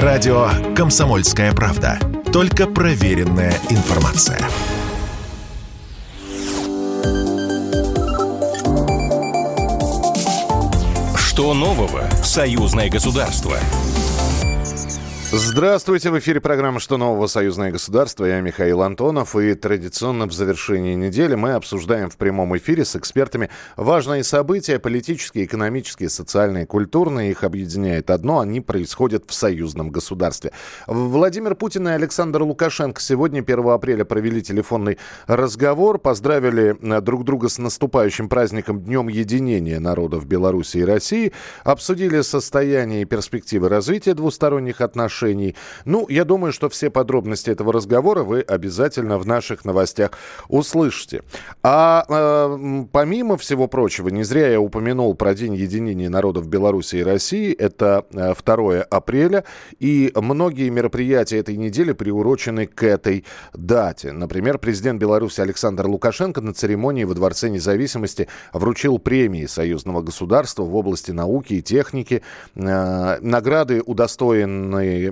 Радио «Комсомольская правда». Только проверенная информация. Что нового в союзное государство? Здравствуйте, в эфире программа «Что нового? Союзное государство». Я Михаил Антонов. И традиционно в завершении недели мы обсуждаем в прямом эфире с экспертами важные события, политические, экономические, социальные, культурные. Их объединяет одно – они происходят в союзном государстве. Владимир Путин и Александр Лукашенко сегодня, 1 апреля, провели телефонный разговор, поздравили э, друг друга с наступающим праздником Днем единения народов Беларуси и России, обсудили состояние и перспективы развития двусторонних отношений, отношений. Ну, я думаю, что все подробности этого разговора вы обязательно в наших новостях услышите. А э, помимо всего прочего, не зря я упомянул про День единения народов Беларуси и России. Это 2 э, апреля. И многие мероприятия этой недели приурочены к этой дате. Например, президент Беларуси Александр Лукашенко на церемонии во Дворце независимости вручил премии союзного государства в области науки и техники. Э, награды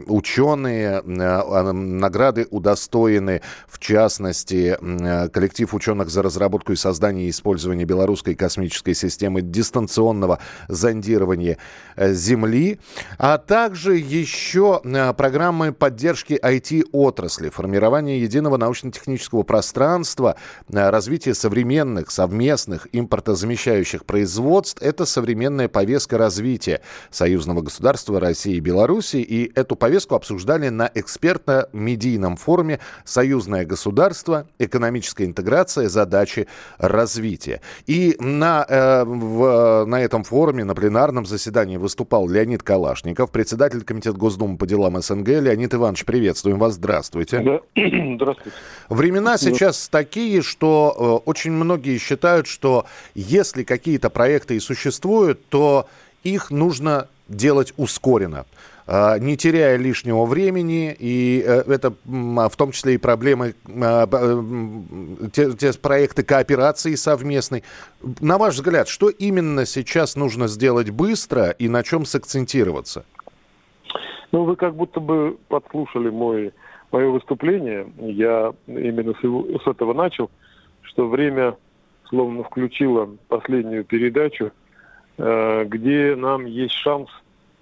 ученые, э, награды удостоены, в частности, э, коллектив ученых за разработку и создание и использование белорусской космической системы дистанционного зондирования э, Земли, а также еще программы поддержки IT-отрасли, формирование единого научно-технического пространства, развитие современных, совместных, импортозамещающих производств. Это современная повестка развития союзного государства России и Беларуси, и эту повестку обсуждали на экспертно-медийном форуме «Союзное государство. Экономическая интеграция. Задачи развития». И на, э, в, на этом форуме, на пленарном заседании выступал Леонид Калашников, председатель Комитета Госдумы по делам СНГ. Леонид Иванович, приветствуем вас. Здравствуйте. Да. Здравствуйте. Времена сейчас такие, что э, очень многие считают, что если какие-то проекты и существуют, то их нужно делать ускоренно. А, не теряя лишнего времени, и э, это а, в том числе и проблемы, а, те, те проекты кооперации совместной. На ваш взгляд, что именно сейчас нужно сделать быстро и на чем сакцентироваться? Ну, вы как будто бы подслушали мой, мое выступление. Я именно с, его, с этого начал, что время словно включило последнюю передачу, э, где нам есть шанс –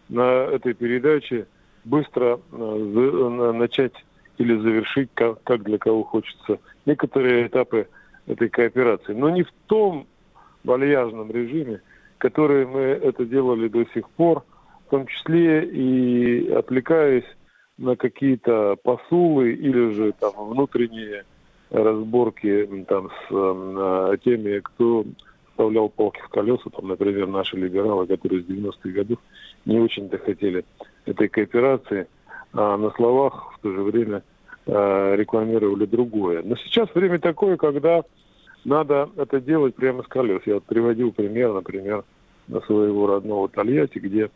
на этой передаче быстро э, начать или завершить, как, как для кого хочется, некоторые этапы этой кооперации. Но не в том вальяжном режиме, который мы это делали до сих пор, в том числе и отвлекаясь на какие-то посулы или же там внутренние разборки там с э, теми, кто вставлял палки в колеса, там, например, наши либералы, которые с 90-х годов не очень-то хотели этой кооперации, а на словах в то же время э, рекламировали другое. Но сейчас время такое, когда надо это делать прямо с колес. Я вот приводил пример, например, на своего родного Тольятти, где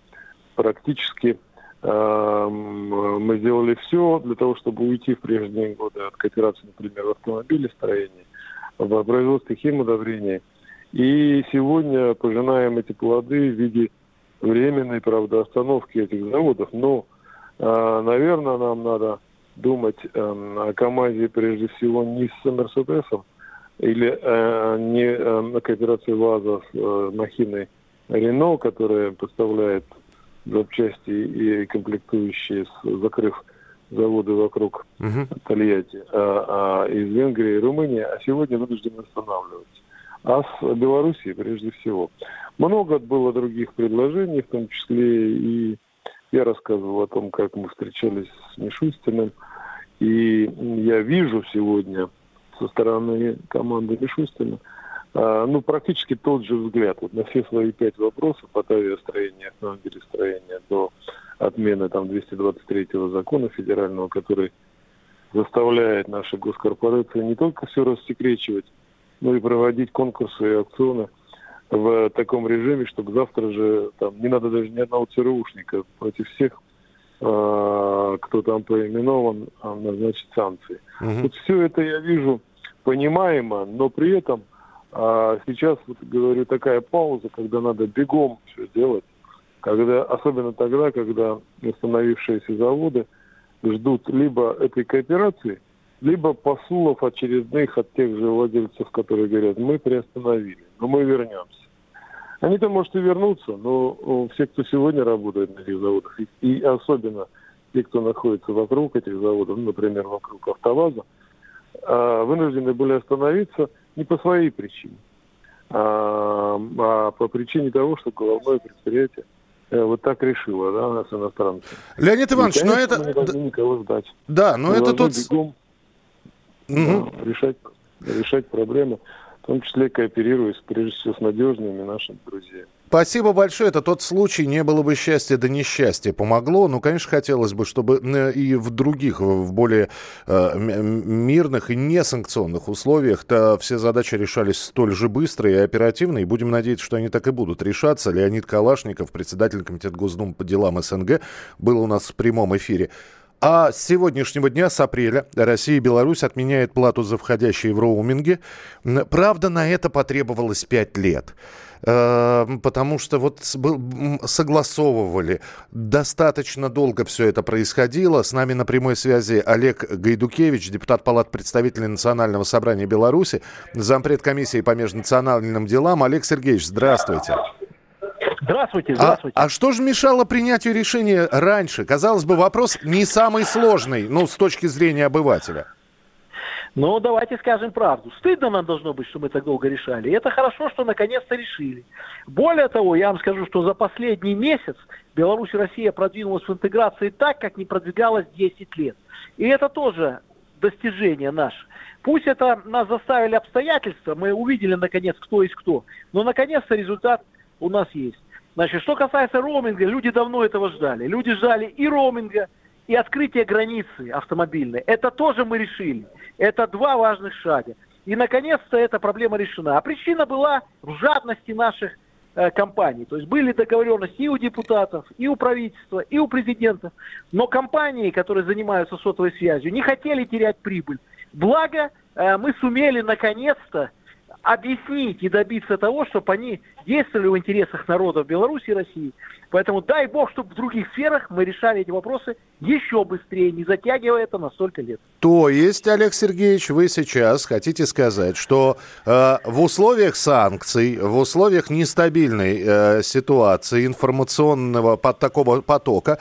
практически э, мы сделали все для того, чтобы уйти в прежние годы от кооперации, например, в автомобилестроении, в производстве химудобрений – и сегодня пожинаем эти плоды в виде временной, правда, остановки этих заводов. Но, э, наверное, нам надо думать э, о КАМАЗе прежде всего не с Мерседесом или э, не э, на кооперации ВАЗа с э, махиной Рено, которая поставляет запчасти и комплектующие, закрыв заводы вокруг uh Тольятти, а, а из Венгрии и Румынии, а сегодня вынуждены останавливаться а с Белоруссией прежде всего. Много было других предложений, в том числе и я рассказывал о том, как мы встречались с Мишустиным. И я вижу сегодня со стороны команды Мишустина а, ну, практически тот же взгляд вот на все свои пять вопросов от авиастроения, автомобилестроения до отмены там 223-го закона федерального, который заставляет наши госкорпорации не только все рассекречивать, ну и проводить конкурсы и аукционы в таком режиме, чтобы завтра же там не надо даже ни одного ЦРУшника против всех, э, кто там поименован, а назначить санкции. Угу. Вот все это я вижу понимаемо, но при этом а сейчас, вот говорю, такая пауза, когда надо бегом все делать, когда, особенно тогда, когда установившиеся заводы ждут либо этой кооперации, либо посулов очередных от тех же владельцев, которые говорят, мы приостановили, но мы вернемся. Они-то, может, и вернутся, но все, кто сегодня работает на этих заводах, и, особенно те, кто находится вокруг этих заводов, ну, например, вокруг АвтоВАЗа, а, вынуждены были остановиться не по своей причине, а, а по причине того, что головное предприятие э, вот так решило, да, нас иностранцы. Леонид Иванович, и, конечно, но это... Мы не должны никого ждать. Да, но мы это тот... Бегом, угу. решать, решать проблемы в том числе кооперируясь, прежде всего, с надежными нашими друзьями. Спасибо большое. Это тот случай, не было бы счастья, да несчастье помогло. Ну, конечно, хотелось бы, чтобы э, и в других, в более э, мирных и несанкционных условиях-то все задачи решались столь же быстро и оперативно. И будем надеяться, что они так и будут решаться. Леонид Калашников, председатель Комитета Госдумы по делам СНГ, был у нас в прямом эфире. А с сегодняшнего дня, с апреля, Россия и Беларусь отменяют плату за входящие в роуминге. Правда, на это потребовалось пять лет э, потому что вот согласовывали. Достаточно долго все это происходило. С нами на прямой связи Олег Гайдукевич, депутат Палат представителей Национального собрания Беларуси, зампред комиссии по межнациональным делам. Олег Сергеевич, здравствуйте. Здравствуйте, здравствуйте. А, а что же мешало принятию решения раньше? Казалось бы, вопрос не самый сложный, ну, с точки зрения обывателя. Ну, давайте скажем правду. Стыдно нам должно быть, что мы так долго решали. И это хорошо, что наконец-то решили. Более того, я вам скажу, что за последний месяц Беларусь и Россия продвинулась в интеграции так, как не продвигалась 10 лет. И это тоже достижение наше. Пусть это нас заставили обстоятельства, мы увидели наконец, кто есть кто, но наконец-то результат у нас есть. Значит, что касается роуминга, люди давно этого ждали. Люди ждали и роуминга, и открытия границы автомобильной. Это тоже мы решили. Это два важных шага. И, наконец-то, эта проблема решена. А причина была в жадности наших э, компаний. То есть были договоренности и у депутатов, и у правительства, и у президента. Но компании, которые занимаются сотовой связью, не хотели терять прибыль. Благо, э, мы сумели, наконец-то, объяснить и добиться того, чтобы они действовали в интересах народов Беларуси и России. Поэтому дай бог, чтобы в других сферах мы решали эти вопросы еще быстрее, не затягивая это на столько лет. То есть, Олег Сергеевич, вы сейчас хотите сказать, что э, в условиях санкций, в условиях нестабильной э, ситуации информационного под такого потока,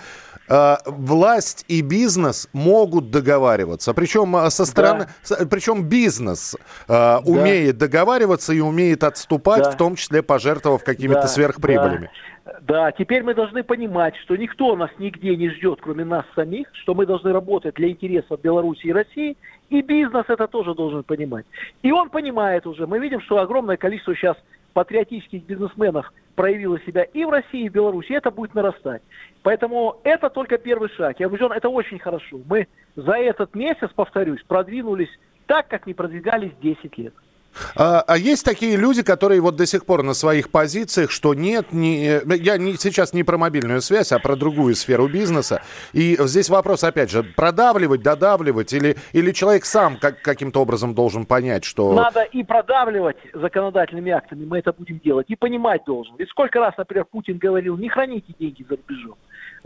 Э, власть и бизнес могут договариваться. Причем э, со стороны, да. причем бизнес э, да. умеет договариваться и умеет отступать, да. в том числе пожертвовав какими-то да. сверхприбылями. Да. да, теперь мы должны понимать, что никто нас нигде не ждет, кроме нас самих, что мы должны работать для интересов Беларуси и России, и бизнес это тоже должен понимать. И он понимает уже. Мы видим, что огромное количество сейчас патриотических бизнесменов проявила себя и в России, и в Беларуси, и это будет нарастать. Поэтому это только первый шаг. Я убежден, это очень хорошо. Мы за этот месяц, повторюсь, продвинулись так, как не продвигались 10 лет. А, а есть такие люди, которые вот до сих пор на своих позициях, что нет, не, я не, сейчас не про мобильную связь, а про другую сферу бизнеса. И здесь вопрос, опять же, продавливать, додавливать, или, или человек сам как, каким-то образом должен понять, что... Надо и продавливать законодательными актами, мы это будем делать, и понимать должен. Ведь сколько раз, например, Путин говорил, не храните деньги за рубежом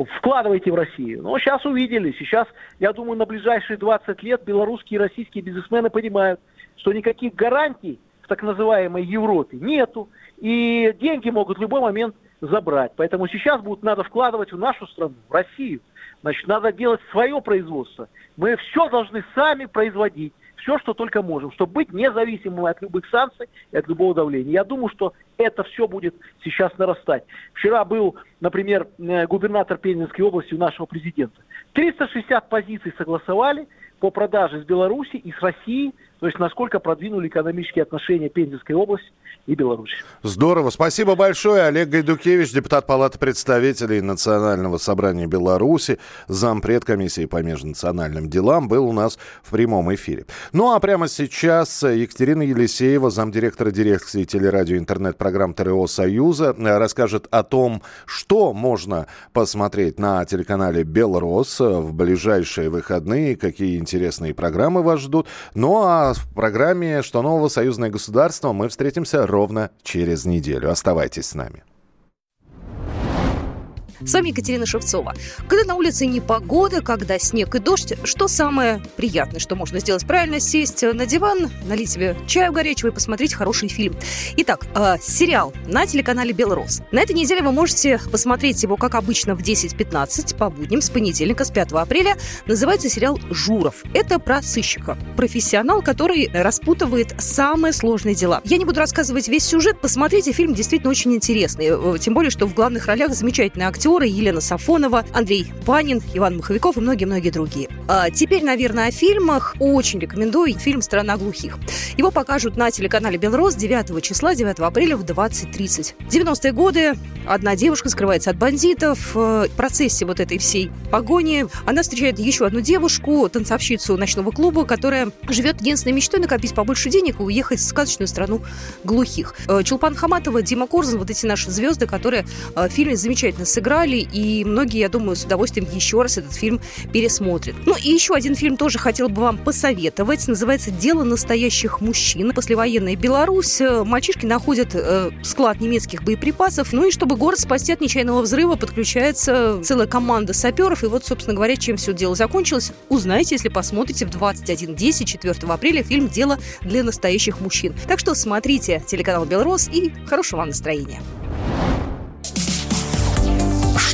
вкладывайте в Россию. Но сейчас увидели, сейчас, я думаю, на ближайшие 20 лет белорусские и российские бизнесмены понимают, что никаких гарантий в так называемой Европе нету, и деньги могут в любой момент забрать. Поэтому сейчас будет надо вкладывать в нашу страну, в Россию. Значит, надо делать свое производство. Мы все должны сами производить все, что только можем, чтобы быть независимым от любых санкций и от любого давления. Я думаю, что это все будет сейчас нарастать. Вчера был, например, э, губернатор Пензенской области у нашего президента. 360 позиций согласовали по продаже с Беларуси и с Россией то есть насколько продвинули экономические отношения Пензенской области и Беларуси. Здорово. Спасибо большое. Олег Гайдукевич, депутат Палаты представителей Национального собрания Беларуси, зампред комиссии по межнациональным делам, был у нас в прямом эфире. Ну а прямо сейчас Екатерина Елисеева, замдиректора дирекции телерадио интернет-программ ТРО Союза, расскажет о том, что можно посмотреть на телеканале Белрос в ближайшие выходные, какие интересные программы вас ждут. Ну а в программе «Что нового? Союзное государство» мы встретимся ровно через неделю. Оставайтесь с нами. С вами Екатерина Шевцова. Когда на улице непогода, когда снег и дождь, что самое приятное, что можно сделать правильно? Сесть на диван, налить себе чаю горячего и посмотреть хороший фильм. Итак, э, сериал на телеканале «Белрос». На этой неделе вы можете посмотреть его, как обычно, в 10.15 по будням с понедельника, с 5 апреля. Называется сериал «Журов». Это про сыщика. Профессионал, который распутывает самые сложные дела. Я не буду рассказывать весь сюжет. Посмотрите, фильм действительно очень интересный. Э, тем более, что в главных ролях замечательные актеры Елена Сафонова, Андрей Панин, Иван Маховиков и многие-многие другие. А теперь, наверное, о фильмах. Очень рекомендую фильм «Страна глухих». Его покажут на телеканале «Белрос» 9 числа, 9 апреля в 20.30. 90-е годы. Одна девушка скрывается от бандитов. Э, в процессе вот этой всей погони она встречает еще одну девушку, танцовщицу ночного клуба, которая живет единственной мечтой накопить побольше денег и уехать в сказочную страну глухих. Э, Чулпан Хаматова, Дима Корзун, вот эти наши звезды, которые э, в фильме замечательно сыграли, и многие, я думаю, с удовольствием еще раз этот фильм пересмотрят. Ну и еще один фильм тоже хотел бы вам посоветовать. Называется «Дело настоящих мужчин». Послевоенная Беларусь. Мальчишки находят склад немецких боеприпасов. Ну и чтобы город спасти от нечаянного взрыва, подключается целая команда саперов. И вот, собственно говоря, чем все дело закончилось, узнаете, если посмотрите в 21.10 4 апреля фильм «Дело для настоящих мужчин». Так что смотрите телеканал «Белрос» и хорошего вам настроения.